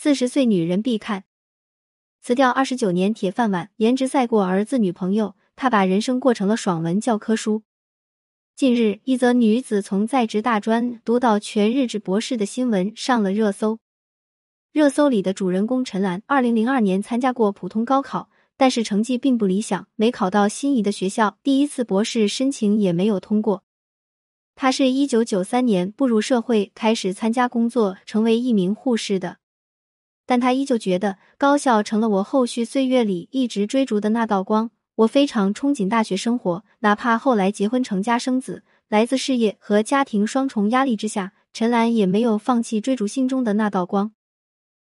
四十岁女人必看。辞掉二十九年铁饭碗，颜值赛过儿子女朋友，她把人生过成了爽文教科书。近日，一则女子从在职大专读到全日制博士的新闻上了热搜。热搜里的主人公陈兰，二零零二年参加过普通高考，但是成绩并不理想，没考到心仪的学校，第一次博士申请也没有通过。她是一九九三年步入社会，开始参加工作，成为一名护士的。但他依旧觉得高校成了我后续岁月里一直追逐的那道光。我非常憧憬大学生活，哪怕后来结婚成家生子，来自事业和家庭双重压力之下，陈兰也没有放弃追逐心中的那道光。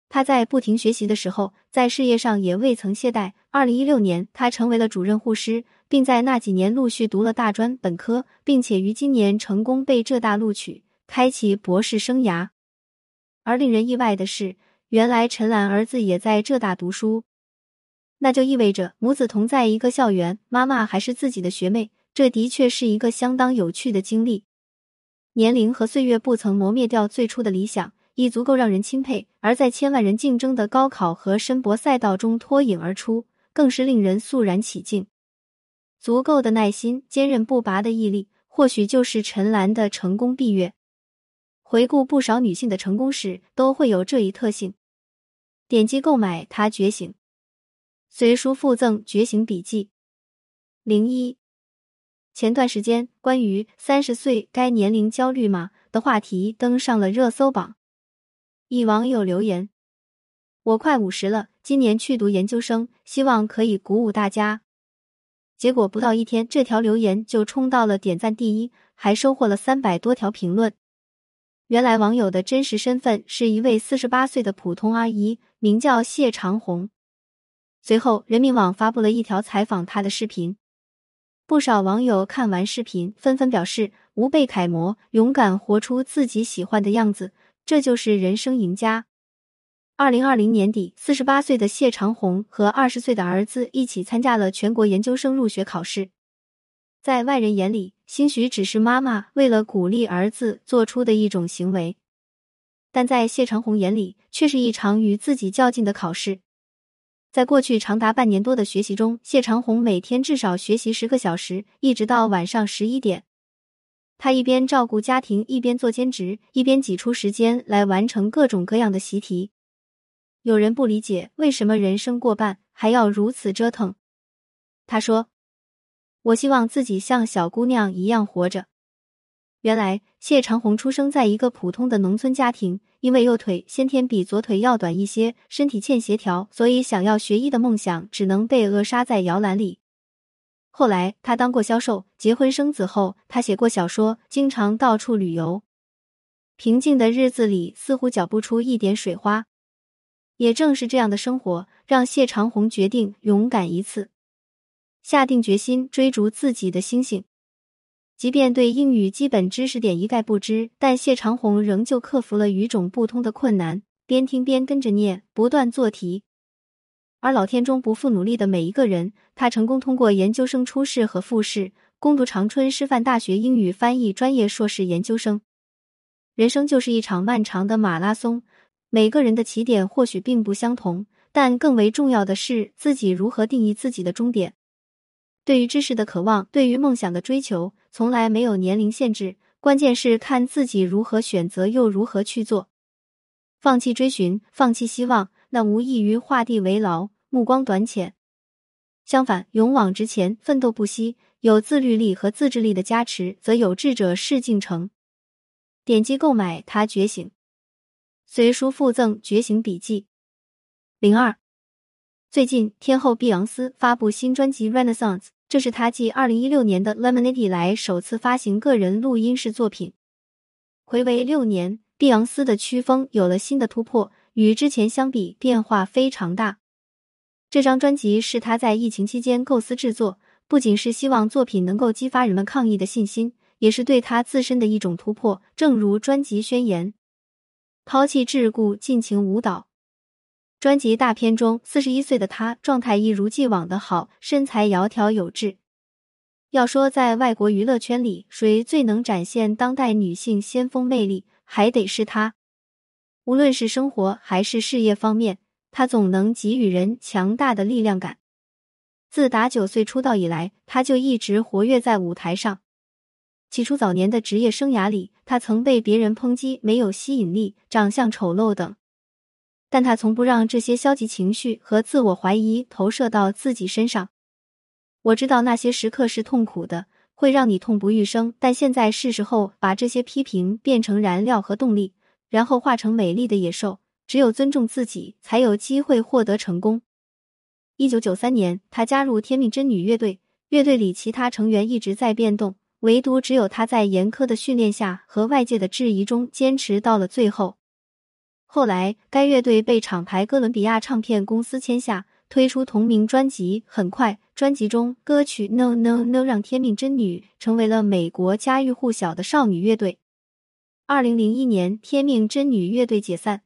他在不停学习的时候，在事业上也未曾懈怠。二零一六年，他成为了主任护师，并在那几年陆续读了大专、本科，并且于今年成功被浙大录取，开启博士生涯。而令人意外的是，原来陈兰儿子也在浙大读书。那就意味着母子同在一个校园，妈妈还是自己的学妹，这的确是一个相当有趣的经历。年龄和岁月不曾磨灭掉最初的理想，已足够让人钦佩；而在千万人竞争的高考和申博赛道中脱颖而出，更是令人肃然起敬。足够的耐心、坚韧不拔的毅力，或许就是陈岚的成功秘诀。回顾不少女性的成功史，都会有这一特性。点击购买《他觉醒》。随书附赠觉醒笔记。零一，前段时间关于三十岁该年龄焦虑吗的话题登上了热搜榜。一网友留言：“我快五十了，今年去读研究生，希望可以鼓舞大家。”结果不到一天，这条留言就冲到了点赞第一，还收获了三百多条评论。原来网友的真实身份是一位四十八岁的普通阿姨，名叫谢长红。随后，人民网发布了一条采访她的视频，不少网友看完视频，纷纷表示无被楷模，勇敢活出自己喜欢的样子，这就是人生赢家。二零二零年底，四十八岁的谢长红和二十岁的儿子一起参加了全国研究生入学考试，在外人眼里，兴许只是妈妈为了鼓励儿子做出的一种行为，但在谢长红眼里，却是一场与自己较劲的考试。在过去长达半年多的学习中，谢长红每天至少学习十个小时，一直到晚上十一点。他一边照顾家庭，一边做兼职，一边挤出时间来完成各种各样的习题。有人不理解为什么人生过半还要如此折腾。他说：“我希望自己像小姑娘一样活着。”原来谢长红出生在一个普通的农村家庭。因为右腿先天比左腿要短一些，身体欠协调，所以想要学医的梦想只能被扼杀在摇篮里。后来他当过销售，结婚生子后，他写过小说，经常到处旅游。平静的日子里似乎搅不出一点水花。也正是这样的生活，让谢长红决定勇敢一次，下定决心追逐自己的星星。即便对英语基本知识点一概不知，但谢长红仍旧克服了与众不通的困难，边听边跟着念，不断做题。而老天中不负努力的每一个人，他成功通过研究生初试和复试，攻读长春师范大学英语翻译专业硕士研究生。人生就是一场漫长的马拉松，每个人的起点或许并不相同，但更为重要的是自己如何定义自己的终点。对于知识的渴望，对于梦想的追求，从来没有年龄限制。关键是看自己如何选择，又如何去做。放弃追寻，放弃希望，那无异于画地为牢，目光短浅。相反，勇往直前，奋斗不息，有自律力和自制力的加持，则有志者事竟成。点击购买《他觉醒》，随书附赠《觉醒笔记》。零二。最近，天后碧昂斯发布新专辑《Renaissance》，这是他继二零一六年的《Lemonade》以来首次发行个人录音室作品。回违六年，碧昂斯的曲风有了新的突破，与之前相比变化非常大。这张专辑是他在疫情期间构思制作，不仅是希望作品能够激发人们抗疫的信心，也是对他自身的一种突破。正如专辑宣言：“抛弃桎梏，尽情舞蹈。”专辑大片中，四十一岁的她状态一如既往的好，身材窈窕有致。要说在外国娱乐圈里，谁最能展现当代女性先锋魅力，还得是她。无论是生活还是事业方面，他总能给予人强大的力量感。自打九岁出道以来，他就一直活跃在舞台上。起初早年的职业生涯里，他曾被别人抨击没有吸引力、长相丑陋等，但他从不让这些消极情绪和自我怀疑投射到自己身上。我知道那些时刻是痛苦的，会让你痛不欲生，但现在是时候把这些批评变成燃料和动力，然后化成美丽的野兽。只有尊重自己，才有机会获得成功。一九九三年，他加入天命真女乐队，乐队里其他成员一直在变动。唯独只有他在严苛的训练下和外界的质疑中坚持到了最后。后来，该乐队被厂牌哥伦比亚唱片公司签下，推出同名专辑。很快，专辑中歌曲《No No No》让天命真女成为了美国家喻户晓的少女乐队。二零零一年，天命真女乐队解散，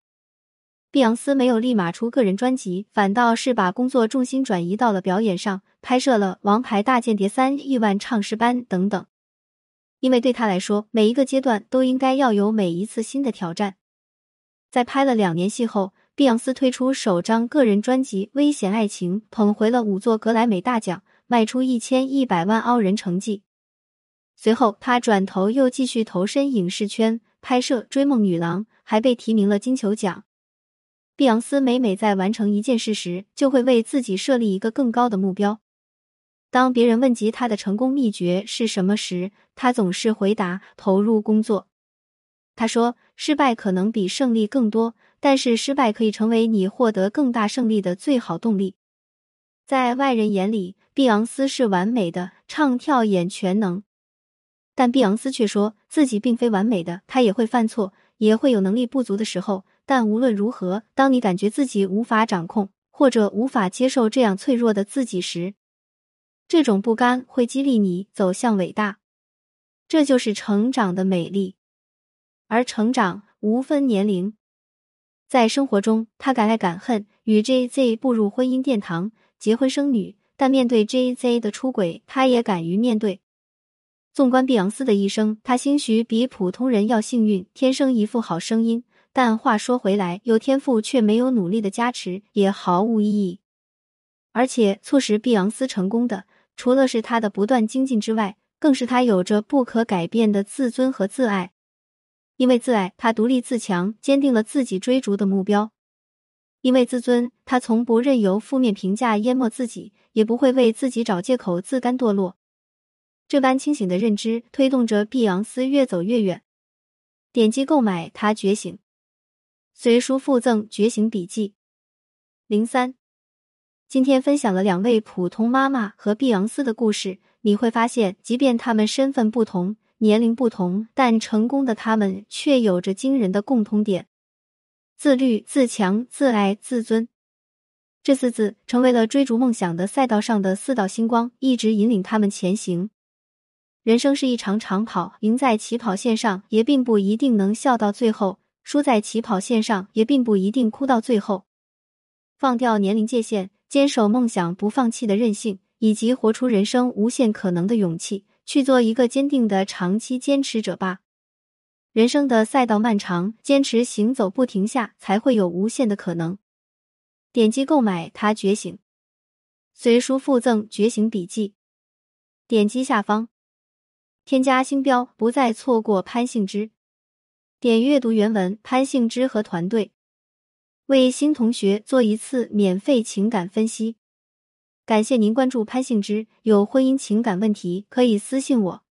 碧昂斯没有立马出个人专辑，反倒是把工作重心转移到了表演上，拍摄了《王牌大间谍三》《亿万唱诗班》等等。因为对他来说，每一个阶段都应该要有每一次新的挑战。在拍了两年戏后，碧昂斯推出首张个人专辑《危险爱情》，捧回了五座格莱美大奖，卖出一千一百万澳人成绩。随后，他转头又继续投身影视圈，拍摄《追梦女郎》，还被提名了金球奖。碧昂斯每每在完成一件事时，就会为自己设立一个更高的目标。当别人问及他的成功秘诀是什么时，他总是回答：投入工作。他说：“失败可能比胜利更多，但是失败可以成为你获得更大胜利的最好动力。”在外人眼里，碧昂斯是完美的，唱跳演全能。但碧昂斯却说自己并非完美的，他也会犯错，也会有能力不足的时候。但无论如何，当你感觉自己无法掌控，或者无法接受这样脆弱的自己时，这种不甘会激励你走向伟大，这就是成长的美丽。而成长无分年龄，在生活中，他敢爱敢恨，与 J Z 步入婚姻殿堂，结婚生女。但面对 J Z 的出轨，他也敢于面对。纵观碧昂斯的一生，他兴许比普通人要幸运，天生一副好声音。但话说回来，有天赋却没有努力的加持，也毫无意义。而且，促使碧昂斯成功的。除了是他的不断精进之外，更是他有着不可改变的自尊和自爱。因为自爱，他独立自强，坚定了自己追逐的目标；因为自尊，他从不任由负面评价淹没自己，也不会为自己找借口自甘堕落。这般清醒的认知，推动着碧昂斯越走越远。点击购买《他觉醒》，随书附赠《觉醒笔记》零三。今天分享了两位普通妈妈和碧昂斯的故事，你会发现，即便他们身份不同、年龄不同，但成功的他们却有着惊人的共通点：自律、自强、自爱、自尊。这四字成为了追逐梦想的赛道上的四道星光，一直引领他们前行。人生是一场长跑，赢在起跑线上，也并不一定能笑到最后；输在起跑线上，也并不一定哭到最后。放掉年龄界限。坚守梦想不放弃的韧性，以及活出人生无限可能的勇气，去做一个坚定的长期坚持者吧。人生的赛道漫长，坚持行走不停下，才会有无限的可能。点击购买《他觉醒》，随书附赠《觉醒笔记》。点击下方添加星标，不再错过潘幸之。点阅读原文，潘幸之和团队。为新同学做一次免费情感分析，感谢您关注潘幸之。有婚姻情感问题可以私信我。